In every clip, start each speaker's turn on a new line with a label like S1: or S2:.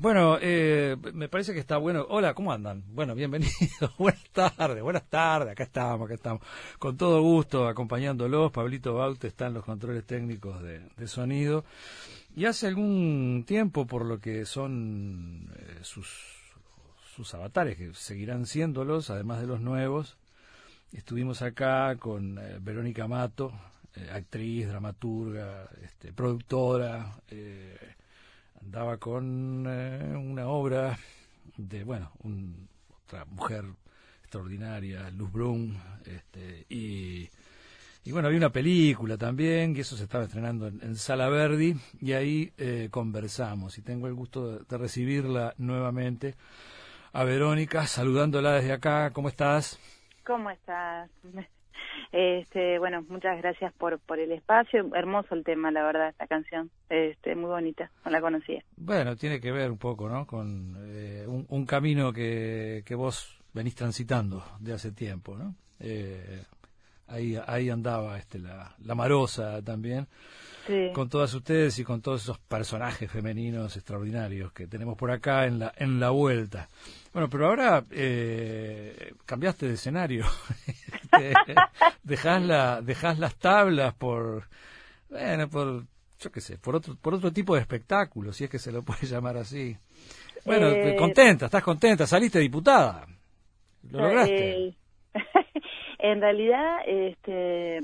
S1: Bueno, eh, me parece que está bueno. Hola, ¿cómo andan? Bueno, bienvenidos. buenas tardes, buenas tardes. Acá estamos, acá estamos. Con todo gusto, acompañándolos. Pablito Baute está en los controles técnicos de, sonido. Y hace algún tiempo, por lo que son eh, sus, sus avatares, que seguirán siéndolos, además de los nuevos, estuvimos acá con eh, Verónica Mato, actriz, dramaturga, este, productora. Eh, andaba con eh, una obra de, bueno, otra mujer extraordinaria, Luz Brun, este, y, y, bueno, había una película también, que eso se estaba estrenando en, Sala Verdi, y ahí eh, conversamos, y tengo el gusto de, de recibirla nuevamente a Verónica, saludándola desde acá, ¿cómo estás?
S2: ¿Cómo estás? Este, bueno, muchas gracias por, por el espacio. Hermoso el tema, la verdad, esta canción. Este, muy bonita, no la conocía.
S1: Bueno, tiene que ver un poco, ¿no? Con eh, un, camino que, que vos venís transitando de hace tiempo, ¿no? Eh, ahí, ahí andaba este, la, la Marosa también. Con todas ustedes y con todos esos personajes femeninos extraordinarios que tenemos por acá en la, en la vuelta. Bueno, pero ahora eh, cambiaste de escenario. dejás, la, dejás las tablas por, bueno, por, yo qué sé, por otro, por otro tipo de espectáculo, si es que se lo puede llamar así. Bueno, eh, contenta, estás contenta, saliste diputada. Lo lograste.
S2: Eh, en realidad, este,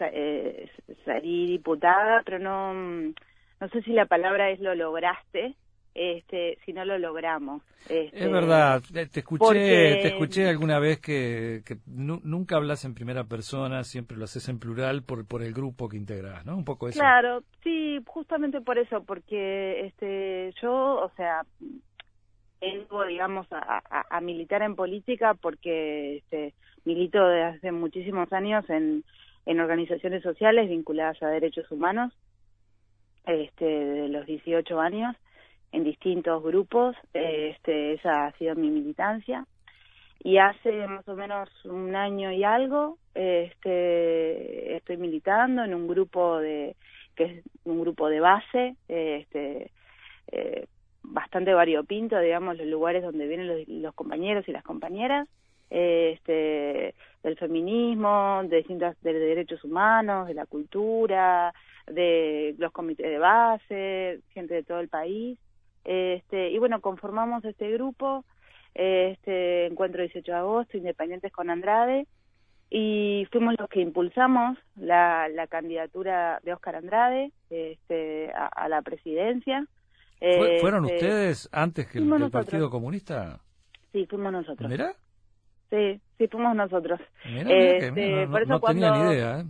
S2: eh, salí diputada, pero no, no sé si la palabra es lo lograste, este, si no lo logramos. Este,
S1: es verdad, te escuché, te escuché alguna vez que, que nunca hablas en primera persona, siempre lo haces en plural por, por el grupo que integras, ¿no? Un poco eso.
S2: Claro, sí, justamente por eso, porque este, yo, o sea, vengo, digamos, a, a, militar en política porque este, milito desde hace muchísimos años en, en organizaciones sociales vinculadas a derechos humanos, este, de los 18 años en distintos grupos, este, esa ha sido mi militancia. Y hace más o menos un año y algo este, estoy militando en un grupo de que es un grupo de base, este, eh, bastante variopinto, digamos, los lugares donde vienen los, compañeros y las compañeras, este, del feminismo, de distintas de derechos humanos, de la cultura, de los comités de base, gente de todo el país. Este, y bueno, conformamos este grupo, este encuentro 18 de agosto, Independientes con Andrade, y fuimos los que impulsamos la, la candidatura de Óscar Andrade este, a, la presidencia.
S1: ¿Fueron este, ustedes antes que el, Partido Comunista?
S2: Sí, fuimos nosotros.
S1: ¿Mira?
S2: Sí, sí, fuimos nosotros.
S1: este, por eso cuando, tenía ni idea. ¿eh?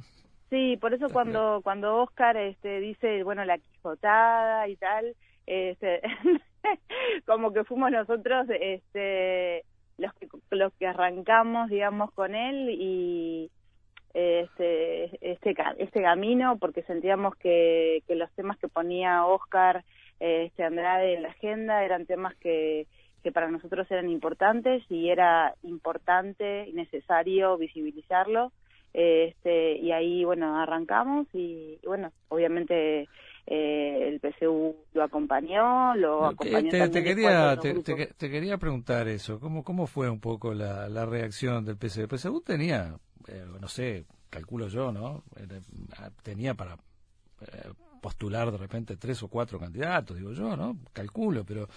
S2: Sí, por eso cuando cuando Oscar este, dice, bueno, la quijotada y tal, este, como que fuimos nosotros este, los, que, los que arrancamos, digamos, con él y este, este, este camino, porque sentíamos que, que los temas que ponía Oscar este, Andrade en la agenda eran temas que, que para nosotros eran importantes y era importante y necesario visibilizarlo. Este, y ahí, bueno, arrancamos y bueno, obviamente eh, el PSU lo acompañó, lo acompañó
S1: te, quería te, quería preguntar eso, ¿cómo cómo fue un poco la, la reacción del PSU? El PSU tenía, eh, no sé, calculo yo, ¿no? Tenía para eh, postular de repente tres o cuatro candidatos, digo yo, ¿no? Calculo, pero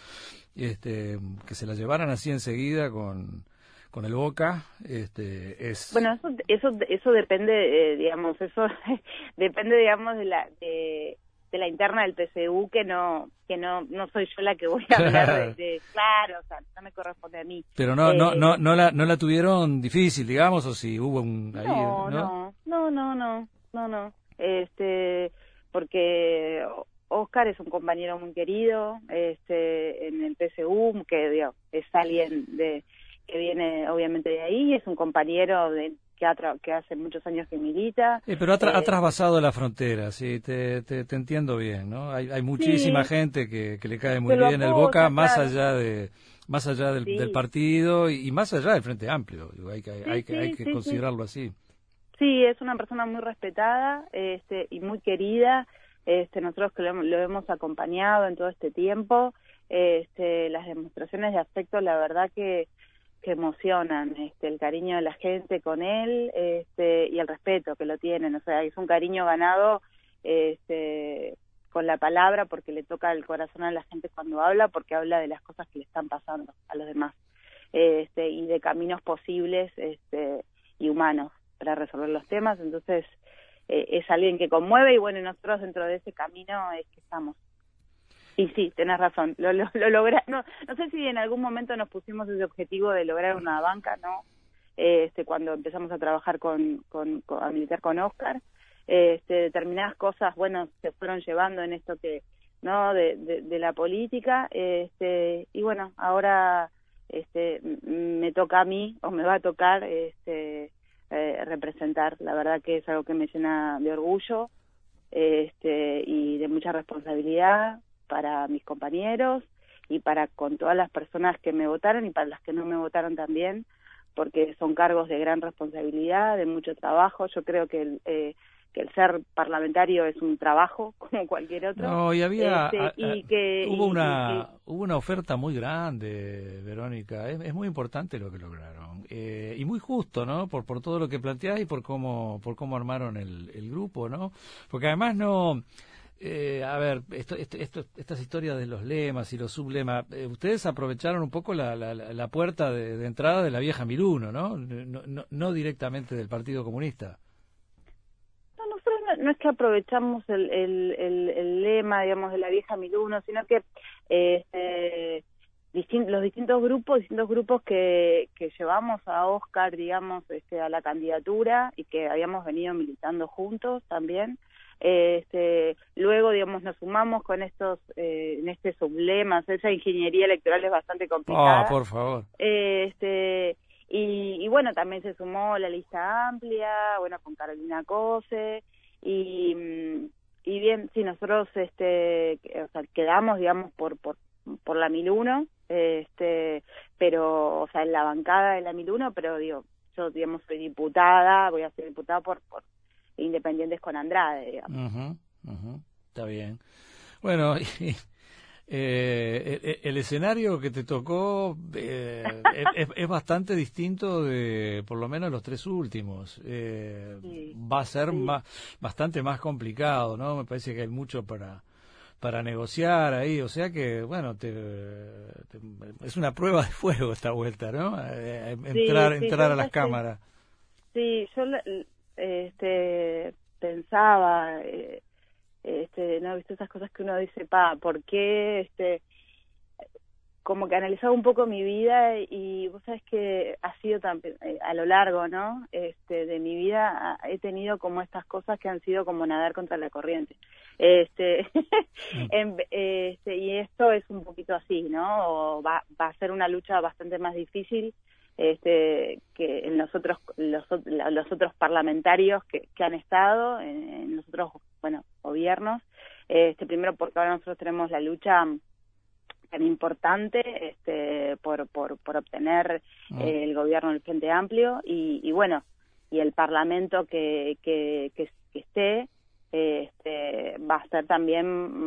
S1: este que se la llevaran así enseguida con con el Boca este es
S2: bueno eso eso eso depende digamos eso depende digamos de la de de la interna del PCU que no que no no soy yo la que voy a hablar de, claro o sea no me corresponde a mí
S1: pero no no no eh, no la no la tuvieron difícil digamos o si hubo un
S2: ahí, no, no no no no no no este porque Oscar es un compañero muy querido este en el PCU que digamos, es alguien de que viene obviamente de ahí es un compañero de que, hace muchos años que milita.
S1: pero ha, eh, trasvasado la frontera, sí, te, te, entiendo bien, ¿no? Hay, hay muchísima gente que, que, le cae muy bien el Boca, más allá de más allá del, partido y, más allá del Frente Amplio, hay que, hay que, hay que considerarlo así.
S2: Sí, es una persona muy respetada este, y muy querida. Este, nosotros que lo, hemos acompañado en todo este tiempo, este, las demostraciones de afecto, la verdad que, que emocionan, este, el cariño de la gente con él este, y el respeto que lo tienen, o sea, es un cariño ganado este, con la palabra porque le toca el corazón a la gente cuando habla, porque habla de las cosas que le están pasando a los demás. Este, y de caminos posibles este, y humanos para resolver los temas, entonces eh, es alguien que conmueve y bueno, nosotros dentro de ese camino es que estamos. Y sí, tenés razón, lo, lo, logra, no, no sé si en algún momento nos pusimos ese objetivo de lograr una banca, ¿no? Este, cuando empezamos a trabajar con, con, con a militar con Oscar, este, determinadas cosas, bueno, se fueron llevando en esto que, ¿no? De, de, de la política, este, y bueno, ahora este, me toca a mí o me va a tocar este, eh, representar. La verdad que es algo que me llena de orgullo este, y de mucha responsabilidad para mis compañeros y para con todas las personas que me votaron y para las que no me votaron también, porque son cargos de gran responsabilidad, de mucho trabajo. Yo creo que eh, que el ser parlamentario es un trabajo como cualquier otro.
S1: No, y había este, que, hubo una hubo una oferta muy grande, Verónica. Es, muy importante lo que lograron eh, y muy justo, ¿no? Por por todo lo que planteás y por cómo por cómo armaron el, el grupo, ¿no? Porque además no eh, a ver, esto, esto, estas historias de los lemas y los sublemas, eh, ustedes aprovecharon un poco la, la, la puerta de, de, entrada de la vieja Miruno, ¿no? No, no, no directamente del Partido Comunista
S2: no es que aprovechamos el, el, el, lema, digamos, de la vieja Miluno, sino que eh, los distintos grupos, distintos grupos que, que llevamos a Oscar, digamos, este, a la candidatura y que habíamos venido militando juntos también. Este, luego, digamos, nos sumamos con estos, eh, en este sublema, esa ingeniería electoral es bastante complicada.
S1: Ah, por favor.
S2: Este, y, y, bueno, también se sumó la lista amplia, bueno, con Carolina Cose, y, y bien, sí, nosotros este, o sea, quedamos, digamos, por, por, por la 1001, este, pero, o sea, en la bancada de la 1001, pero digo, yo, digamos, soy diputada, voy a ser diputada por, por Independientes con Andrade, digamos.
S1: Está bien. Bueno, Eh, el, escenario que te tocó eh, es, bastante distinto de por lo menos los tres últimos. Eh, va a ser bastante más complicado, ¿no? Me parece que hay mucho para para negociar ahí, o sea que, bueno, te, es una prueba de fuego esta vuelta, ¿no? Eh, entrar entrar a las cámaras.
S2: Sí, yo este, pensaba... Este, no visto esas cosas que uno dice pa por qué este como que analizaba un poco mi vida y vos sabes que ha sido tan, eh, a lo largo no este de mi vida he tenido como estas cosas que han sido como nadar contra la corriente. Este, mm. este y esto es un poquito así no va va a ser una lucha bastante más difícil este, que en los otros los, los otros parlamentarios que, que han estado en, los otros bueno gobiernos este primero porque ahora nosotros tenemos la lucha tan importante este por por, por obtener ah. el gobierno del Frente Amplio y, y bueno y el parlamento que que, que, esté este va a ser también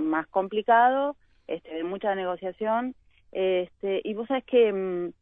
S2: más complicado este mucha negociación este y vos sabés que mm,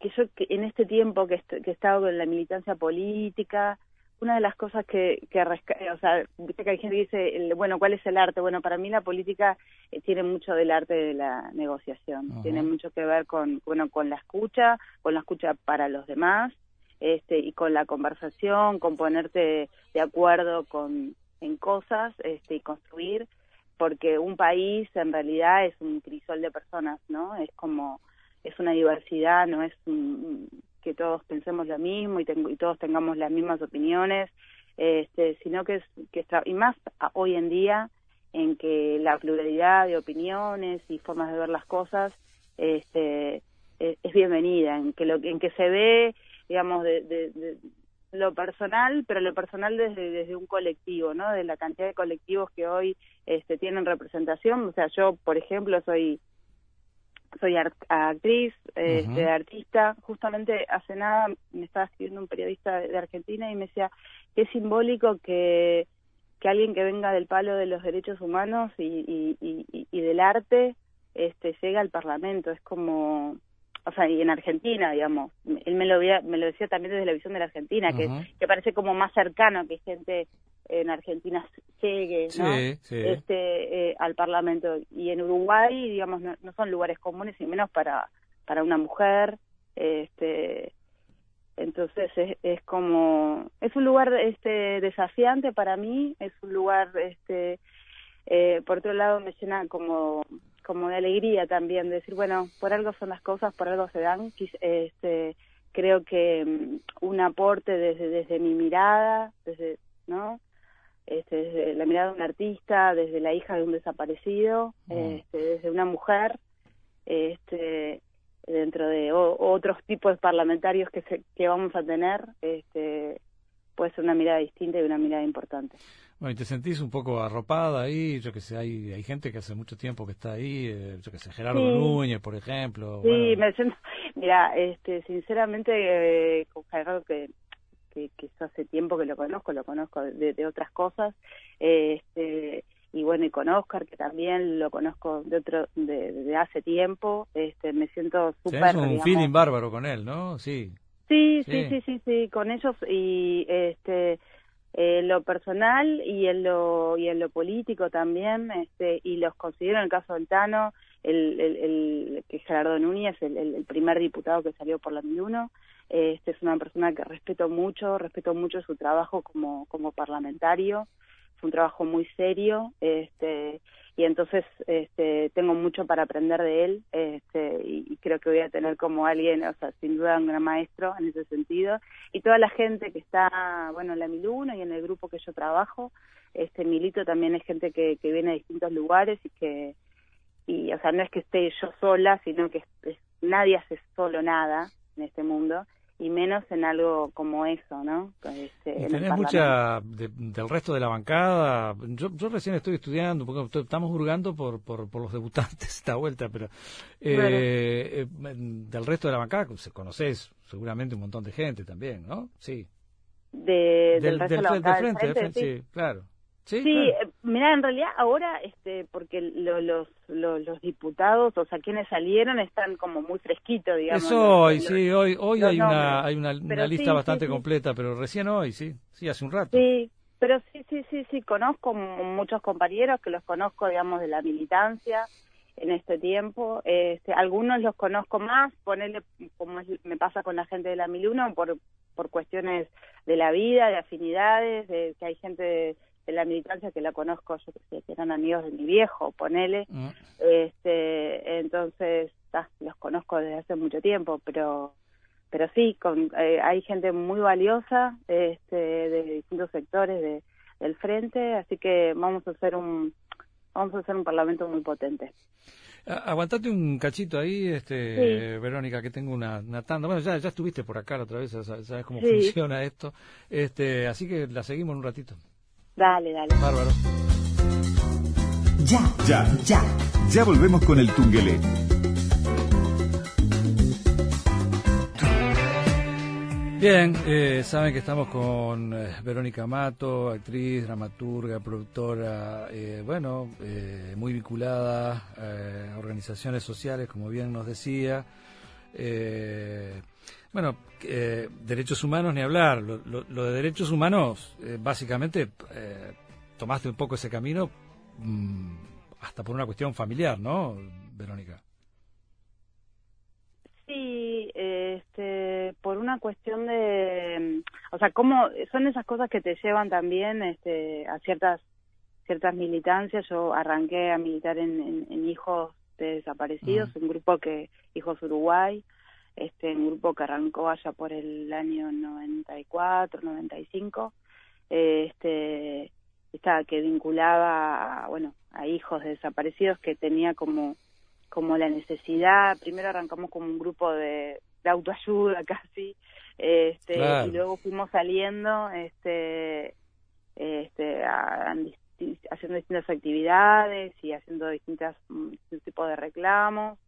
S2: que yo que en este tiempo que, que he estado en la militancia política, una de las cosas que, que o sea, viste que hay gente que dice, bueno, ¿cuál es el arte? Bueno, para mí la política eh, tiene mucho del arte de la negociación, tiene mucho que ver con, bueno, con la escucha, con la escucha para los demás, este, y con la conversación, con ponerte de acuerdo con, en cosas, este, y construir, porque un país en realidad es un crisol de personas, ¿no? Es como es una diversidad, no es que todos pensemos lo mismo y, y todos tengamos las mismas opiniones, este, sino que es que y más hoy en día en que la pluralidad de opiniones y formas de ver las cosas este, es, bienvenida, en que lo en que se ve, digamos, de, de, lo personal, pero lo personal desde, desde un colectivo, ¿no? De la cantidad de colectivos que hoy este, tienen representación. O sea, yo, por ejemplo, soy soy actriz, este, artista. Justamente hace nada me estaba escribiendo un periodista de, Argentina y me decía que es simbólico que, que alguien que venga del palo de los derechos humanos y, y, y, del arte este llega al Parlamento, es como o sea, y en Argentina, digamos, él me lo, me lo decía también desde la visión de la Argentina, que, que parece como más cercano que gente en Argentina llegue ¿no? este eh, al Parlamento. Y en Uruguay digamos no, son lugares comunes y menos para para una mujer este entonces es, es como es un lugar este desafiante para mí es un lugar este eh, por otro lado me llena como como de alegría también decir bueno por algo son las cosas por algo se dan este creo que mm, un aporte desde desde mi mirada desde no este, desde la mirada de un artista, desde la hija de un desaparecido, mm. este, desde una mujer, este, dentro de otros tipos de parlamentarios que, que vamos a tener, este, puede ser una mirada distinta y una mirada importante.
S1: Bueno, y te sentís un poco arropada ahí, yo que sé, hay, hay gente que hace mucho tiempo que está ahí, eh, yo que sé, Gerardo Núñez, por ejemplo.
S2: Sí, me siento, mira, este, sinceramente, eh, con Gerardo que que, que yo hace tiempo que lo conozco, lo conozco de, otras cosas, este, y bueno, y con Oscar, que también lo conozco de otro, de, hace tiempo, este, me siento súper...
S1: Un feeling bárbaro con él, ¿no?
S2: Sí. Sí, sí, sí, sí, sí, con ellos y este en lo personal y en lo y en lo político también este y los considero en el caso del Tano el, el, el que Gerardo Núñez el, el, primer diputado que salió por la 2001 este es una persona que respeto mucho, respeto mucho su trabajo como, como parlamentario, es un trabajo muy serio, este, y entonces este, tengo mucho para aprender de él, este, y, creo que voy a tener como alguien, o sea, sin duda un gran maestro en ese sentido, y toda la gente que está, bueno, en la 1001 y en el grupo que yo trabajo, este, Milito también es gente que, que viene de distintos lugares y que, y, o sea, no es que esté yo sola, sino que nadie hace solo nada en este mundo, y menos en algo como eso, ¿no?
S1: Este, tenés mucha del resto de la bancada. Yo, yo recién estoy estudiando, porque estamos hurgando por, por, por los debutantes esta vuelta, pero eh, eh, del resto de la bancada se conoces seguramente un montón de gente también, ¿no? Sí.
S2: De, del, resto de la bancada
S1: frente, sí, claro. Sí,
S2: eh, mira, en realidad ahora, este, porque los, los, los, diputados, o sea, quienes salieron están como muy fresquitos, digamos.
S1: Es hoy, sí, hoy, hoy hay una, hay una, lista bastante completa, pero recién hoy, sí, sí, hace un rato.
S2: Sí, pero sí, sí, sí, sí, conozco muchos compañeros que los conozco, digamos, de la militancia en este tiempo. Este, algunos los conozco más, ponerle, como me pasa con la gente de la 1001, por, por cuestiones de la vida, de afinidades, de que hay gente... De, de la militancia que la conozco, yo que sé, que eran amigos de mi viejo, ponele, mm. este, entonces los conozco desde hace mucho tiempo, pero pero sí, con, eh, hay gente muy valiosa este, de distintos sectores de, del frente, así que vamos a hacer un vamos a hacer un parlamento muy potente.
S1: Aguantate un cachito ahí, este, Verónica, que tengo una, tanda. Bueno, ya, ya estuviste por acá otra vez, sabes, cómo funciona esto. Este, así que la seguimos un ratito.
S2: Dale, dale.
S1: Bárbaro.
S3: Ya, ya, ya. Ya volvemos con el Tungelé.
S1: Bien, eh, saben que estamos con eh, Verónica Mato, actriz, dramaturga, productora, eh, bueno, muy vinculada a organizaciones sociales, como bien nos decía. Bueno, eh, derechos humanos ni hablar. Lo, de derechos humanos, eh, básicamente, eh, tomaste un poco ese camino mm, hasta por una cuestión familiar, ¿no, Verónica?
S2: Sí, este, por una cuestión de, o sea, cómo son esas cosas que te llevan también este, a ciertas ciertas militancias. Yo arranqué a militar en, en, Hijos de Desaparecidos, un grupo que Hijos Uruguay, este un grupo que arrancó allá por el año 94, 95, este estaba que vinculaba a, bueno, a hijos de desaparecidos que tenía como como la necesidad, primero arrancamos como un grupo de, autoayuda casi, este y luego fuimos saliendo este este haciendo distintas actividades y haciendo distintas mm, distintos tipos de reclamos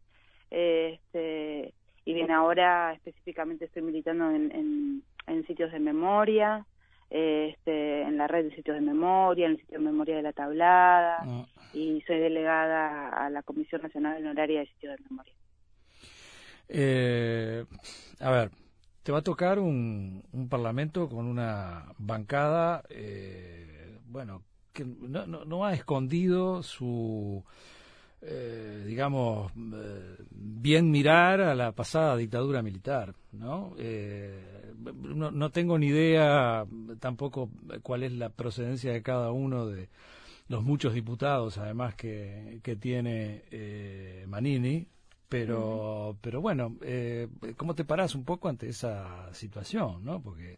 S2: este y bien ahora específicamente estoy militando en, en, sitios de memoria este, en la red de sitios de memoria, en el sitio de memoria de la tablada,
S1: Ah.
S2: y soy delegada a la Comisión Nacional Honoraria de Sitios de Memoria.
S1: Eh, a ver, te va a tocar un, un parlamento con una bancada, eh, bueno, que no, no, no ha escondido su, eh, digamos, eh, bien mirar a la pasada dictadura militar, ¿no? Eh, no, no tengo ni idea tampoco cuál es la procedencia de cada uno de los muchos diputados, además que, que tiene eh, Manini, pero, pero bueno, eh, ¿cómo te parás un poco ante esa situación, no? Porque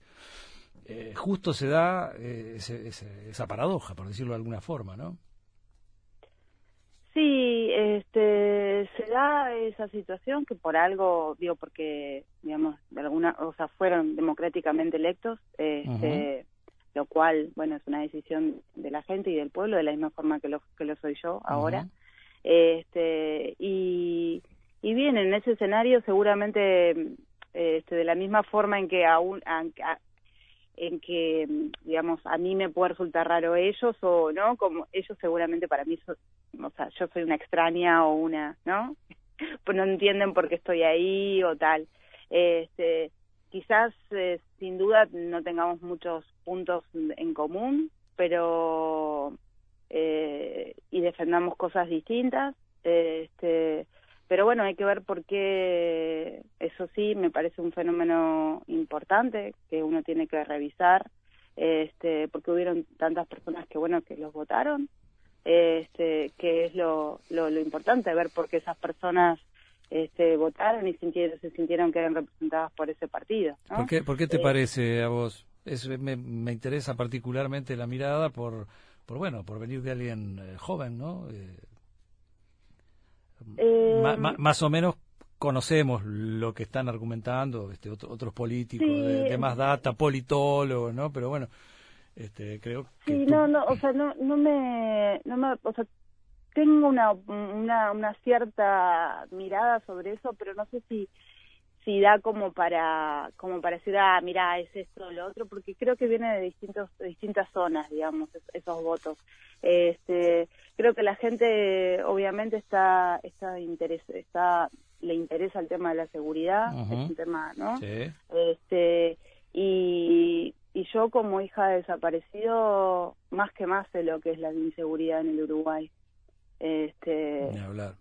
S1: eh, justo se da eh, ese- ese- esa paradoja, por decirlo de alguna forma, ¿no?
S2: Sí, este, se da esa situación que por algo, digo, porque, digamos, de alguna, o sea, fueron democráticamente electos, este, lo cual, bueno, es una decisión de la gente y del pueblo, de la misma forma que lo, que lo soy yo ahora. Este, y, y bien, en ese escenario seguramente, este, de la misma forma en que aún, a- a- en que, digamos, a mí me puede resultar raro ellos o no, como ellos seguramente para mí, so- o sea, yo soy una extraña o una, ¿no? Pues no entienden por qué estoy ahí o tal. Este, quizás, eh, sin duda, no tengamos muchos puntos en común, pero eh, y defendamos cosas distintas. Este, pero bueno, hay que ver por qué, eso sí, me parece un fenómeno importante que uno tiene que revisar, este, porque hubieron tantas personas que, bueno, que los votaron, este, que es lo, lo, lo importante, ver por qué esas personas este, votaron y sintieron, se sintieron que eran representadas por ese partido. ¿no?
S1: ¿Por qué, por qué te
S2: Eh,
S1: parece a vos? Es, me, me interesa particularmente la mirada por, por bueno, por venir de alguien eh, joven, ¿no? Eh,
S2: Eh,
S1: más o menos conocemos lo que están argumentando este, otro- otros políticos
S2: Sí.
S1: de, de más data, politólogos, ¿no? Pero bueno, este, creo que
S2: Sí,
S1: tú-
S2: no, no, o sea, no, no me, no me, o sea, tengo una, una, una cierta mirada sobre eso, pero no sé si, si da como para, como para decir, ah, mira, es esto o lo otro, porque creo que viene de distintos, de distintas zonas, digamos, es- esos votos. Este, creo que la gente, obviamente, está, está interes, está, le interesa el tema de la seguridad, es un tema, ¿no?
S1: Sí.
S2: este y, y yo como hija de desaparecido más que más sé lo que es la inseguridad en el Uruguay este
S1: Ni hablar.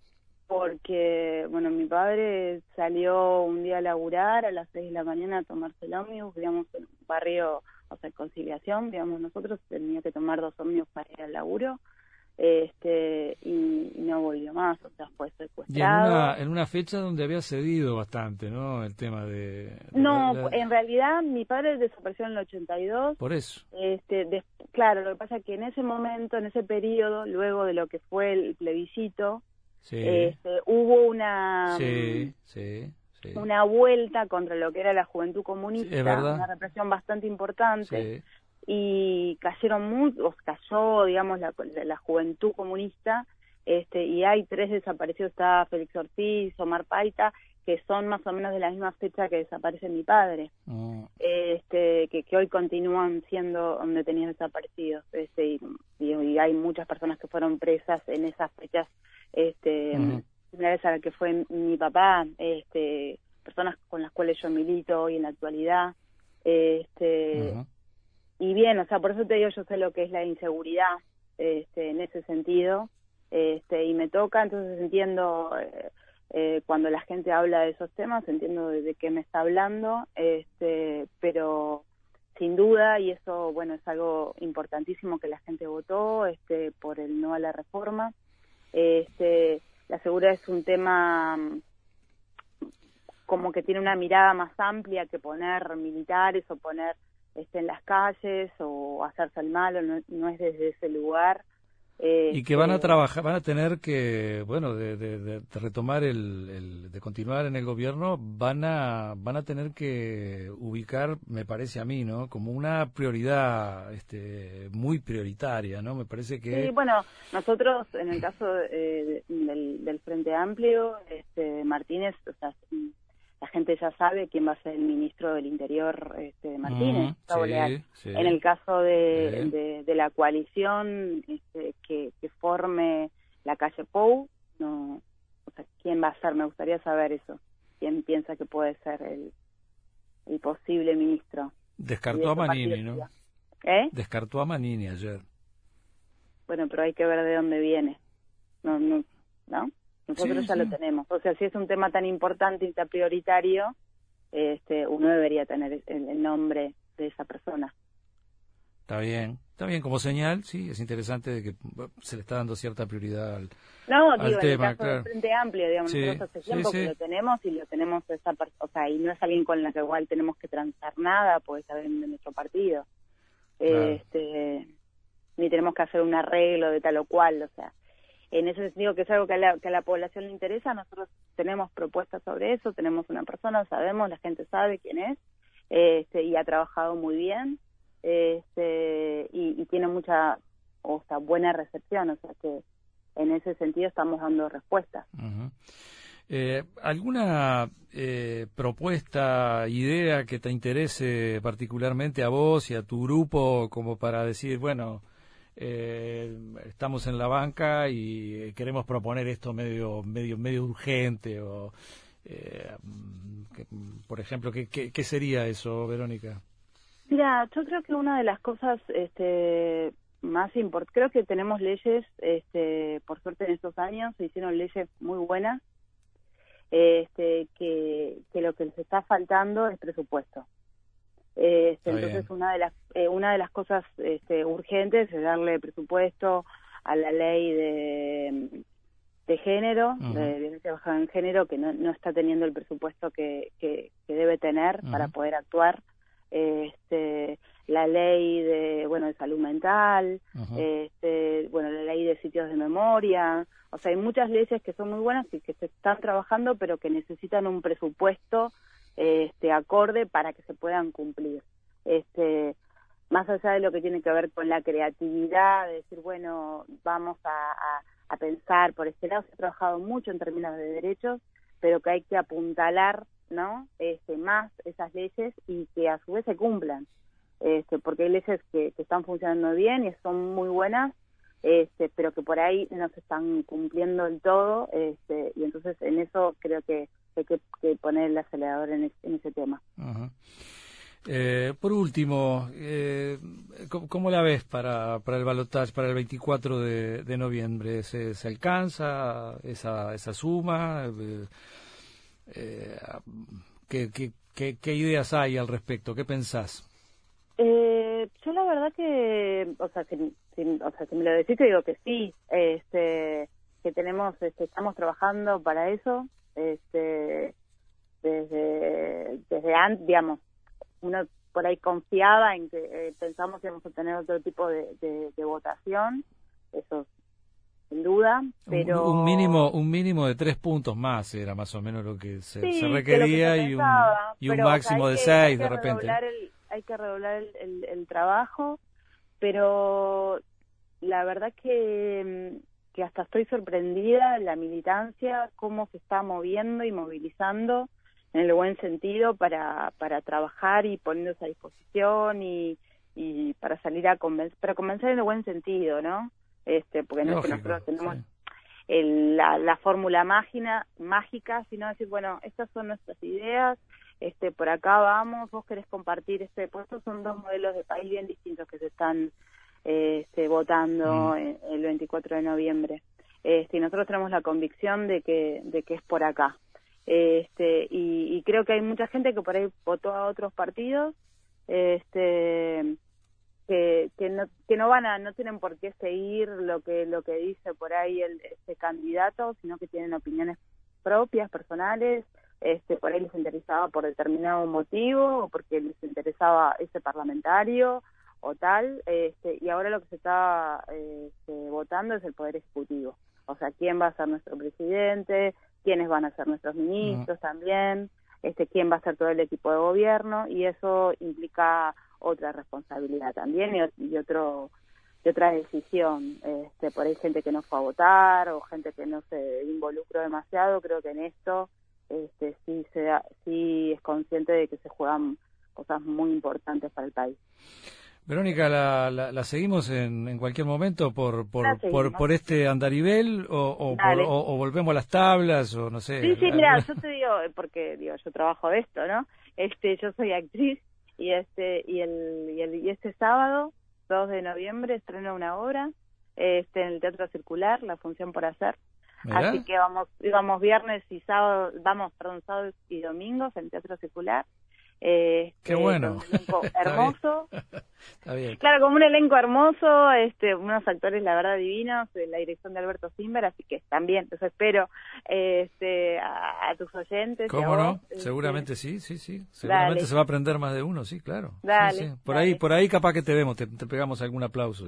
S2: Porque bueno mi padre salió un día a laburar a las seis de la mañana a tomarse el ómnibus digamos en un barrio o sea conciliación digamos nosotros tenía que tomar dos ómnibus para ir al laburo este y, y no volvió más o sea fue
S1: Y en
S2: secuestrado
S1: una, en una fecha donde había cedido bastante, ¿no? El tema de... de
S2: no
S1: la- la-
S2: en realidad mi padre desapareció en el 82
S1: Por eso.
S2: Este, des- claro, lo que pasa es que en ese momento, en ese periodo, luego de lo que fue el plebiscito,
S1: Sí.
S2: este, hubo una
S1: sí, sí, sí.
S2: una vuelta contra lo que era la juventud comunista,
S1: Sí,
S2: una represión bastante importante,
S1: sí.
S2: y cayeron muchos, cayó, digamos, la, la juventud comunista, este, y hay tres desaparecidos, está Félix Ortiz, Omar Paita, que son más o menos de la misma fecha que desaparece mi padre
S1: Mm.
S2: este, que, que hoy continúan siendo detenidos desaparecidos este, y hay muchas personas que fueron presas en esas fechas este, similares a la que fue mi papá este, personas con las cuales yo milito hoy en la actualidad este, y bien, o sea, por eso te digo, yo sé lo que es la inseguridad este, en ese sentido, este, y me toca, entonces entiendo eh, eh, cuando la gente habla de esos temas, entiendo de, de qué me está hablando, este, pero sin duda, y eso, bueno, es algo importantísimo que la gente votó este, por el no a la reforma, este, la seguridad es un tema mm, como que tiene una mirada más amplia que poner militares o poner este, en las calles o hacerse el malo, no, no es desde ese lugar.
S1: Y que van a
S2: Este,
S1: trabajar, van a tener que, bueno, de, de- de- de retomar el, el- de continuar en el gobierno, van a, van a tener que ubicar, me parece a mí, ¿no? Como una prioridad, este, muy prioritaria, ¿no? Me parece que.
S2: Sí, bueno, nosotros en el caso eh, del, del Frente Amplio, este, Martínez, o sea, la gente ya sabe quién va a ser el ministro del Interior este, de Martínez, En el caso de, de, la coalición este, que, que forme la calle Pou, no, o sea, quién va a ser, me gustaría saber eso, quién piensa que puede ser el, el posible ministro.
S1: Descartó a Manini, ¿no?
S2: ¿Eh?
S1: Descartó a Manini ayer.
S2: Bueno, pero hay que ver de dónde viene. No, no, ¿no? Nosotros ya lo tenemos. O sea, si es un tema tan importante y tan prioritario, este, uno debería tener el, nombre de esa persona.
S1: Está bien, está bien como señal, sí, es interesante de que se le está dando cierta prioridad al,
S2: no, digo, tema. En el caso Frente Amplio, digamos, nosotros hace tiempo que lo tenemos y lo tenemos esa o sea, y no es alguien con la que igual tenemos que transar nada, pues saber de nuestro partido. Este, ni tenemos que hacer un arreglo de tal o cual, o sea, en ese sentido que es algo que a la, que a la población le interesa, nosotros tenemos propuestas sobre eso, tenemos una persona, sabemos, la gente sabe quién es, este, y ha trabajado muy bien, este, y, tiene mucha, o sea, buena recepción, o sea que en ese sentido estamos dando respuestas.
S1: Eh, ¿Alguna eh, propuesta, idea que te interese particularmente a vos y a tu grupo como para decir, bueno, eh, estamos en la banca y queremos proponer esto medio medio medio urgente o eh, por ejemplo ¿qué, qué, sería eso Verónica
S2: mira yo creo que una de las cosas este más importantes creo que tenemos leyes este por suerte en estos años se hicieron leyes muy buenas este que, que lo que les está faltando es presupuesto este, entonces una de las eh, una de las cosas este, urgentes es darle presupuesto a la ley de, de género, de violencia basada en género, que no, no está teniendo el presupuesto que, que, debe tener para poder actuar. Este, la ley de bueno de salud mental, este, bueno la ley de sitios de memoria, o sea hay muchas leyes que son muy buenas y que se están trabajando pero que necesitan un presupuesto este, acorde para que se puedan cumplir. Este, más allá de lo que tiene que ver con la creatividad, de decir, bueno, vamos a, pensar por este lado, se ha trabajado mucho en términos de derechos, pero que hay que apuntalar ¿no? este, más esas leyes y que a su vez se cumplan. Este, porque hay leyes que, que están funcionando bien y son muy buenas, este, pero que por ahí no se están cumpliendo del todo, este, y entonces en eso creo que hay que, poner el acelerador en, ese tema.
S1: Eh, por último, eh, ¿cómo, la ves para, para el balotaje, para el 24 de, noviembre? ¿Se, ¿Se, alcanza esa, esa suma? Eh, ¿qué, qué, qué, ideas hay al respecto? ¿Qué pensás?
S2: yo la verdad que, o sea, que, si, o sea, si me lo decís, te digo que sí, este, que tenemos, este, estamos trabajando para eso, este, desde, desde antes, digamos, uno por ahí confiaba en que eh, pensamos que íbamos a tener otro tipo de, de, votación, eso sin duda, pero...
S1: Un, mínimo un mínimo de tres puntos más era más o menos lo que se, requería y un, y un máximo de seis de repente.
S2: hay que redoblar el, el trabajo, pero la verdad que mm, que hasta estoy sorprendida la militancia, cómo se está moviendo y movilizando en el buen sentido para, para trabajar y poniéndose a disposición y, y para salir a convencer, para convencer en el buen sentido, ¿no? Este, porque no es que nosotros tenemos la, la fórmula mágica, mágica, sino decir, bueno, estas son nuestras ideas, este, por acá vamos, vos querés compartir este, pues estos son dos modelos de país bien distintos que se están este, votando mm. el 24 de noviembre. Este, y nosotros tenemos la convicción de que, de que es por acá. Este, y, creo que hay mucha gente que por ahí votó a otros partidos, este, que, que no, que no van a, no tienen por qué seguir lo que, lo que dice por ahí el, este candidato, sino que tienen opiniones propias, personales, este, por ahí les interesaba por determinado motivo, o porque les interesaba ese parlamentario, o tal, este, y ahora lo que se está este, votando es el Poder Ejecutivo. O sea, quién va a ser nuestro presidente, quiénes van a ser nuestros ministros también, este, quién va a ser todo el equipo de gobierno, y eso implica otra responsabilidad también y, y otro y otra decisión. Este, por ahí gente que no fue a votar o gente que no se involucró demasiado, creo que en esto este, sí, se da, sí es consciente de que se juegan cosas muy importantes para el país.
S1: Verónica, ¿la, la, seguimos en, en, cualquier momento por por, por, por, este andarivel o, o, volvemos a las tablas o no sé?
S2: Sí, sí, mira, yo te digo, porque digo, yo trabajo de esto, ¿no? Este, yo soy actriz y este y el y, el, y este sábado, 2 de noviembre, estreno una obra este en el Teatro Circular, la función por hacer. Así que vamos, vamos viernes y sábado, vamos, perdón, sábado y domingos en el Teatro Circular.
S1: Eh, Qué bueno.
S2: Un elenco hermoso. Claro, como un elenco hermoso, este, unos actores, la verdad, divinos, la dirección de Alberto Simber, así que también los espero este, a, tus oyentes.
S1: ¿Cómo no? Este, Seguramente sí, sí, sí. Seguramente se va a aprender más de uno, sí, claro. Dale, Por ahí, por ahí capaz que te vemos, te, pegamos algún aplauso.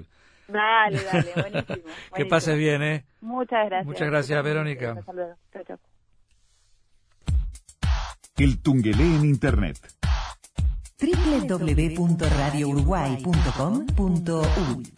S2: Dale, dale, buenísimo.
S1: que pases bien, ¿eh?
S2: Muchas gracias.
S1: Muchas gracias, Verónica.
S2: Hasta luego. Chao, chao.
S3: El Tungelé en Internet.
S4: www.radiouruguay.com.uy